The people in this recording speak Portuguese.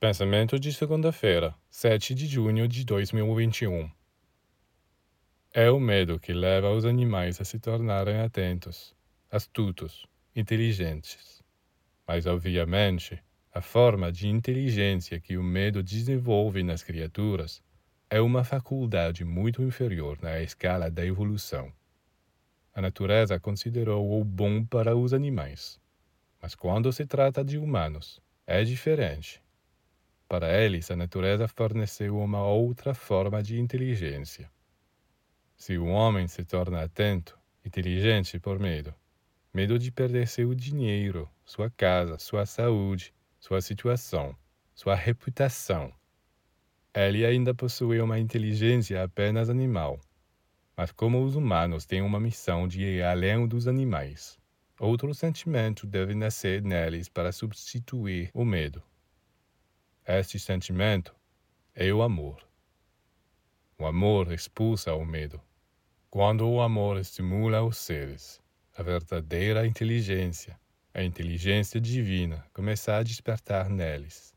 Pensamento de segunda-feira, 7 de junho de 2021. É o medo que leva os animais a se tornarem atentos, astutos, inteligentes. Mas, obviamente, a forma de inteligência que o medo desenvolve nas criaturas é uma faculdade muito inferior na escala da evolução. A natureza considerou-o bom para os animais, mas quando se trata de humanos, é diferente. Para eles, a natureza forneceu uma outra forma de inteligência. Se o homem se torna atento, inteligente por medo, medo de perder seu dinheiro, sua casa, sua saúde, sua situação, sua reputação, ele ainda possui uma inteligência apenas animal. Mas como os humanos têm uma missão de ir além dos animais, outro sentimento deve nascer neles para substituir o medo. Este sentimento é o amor. O amor expulsa o medo. Quando o amor estimula os seres, a verdadeira inteligência, a inteligência divina, começa a despertar neles.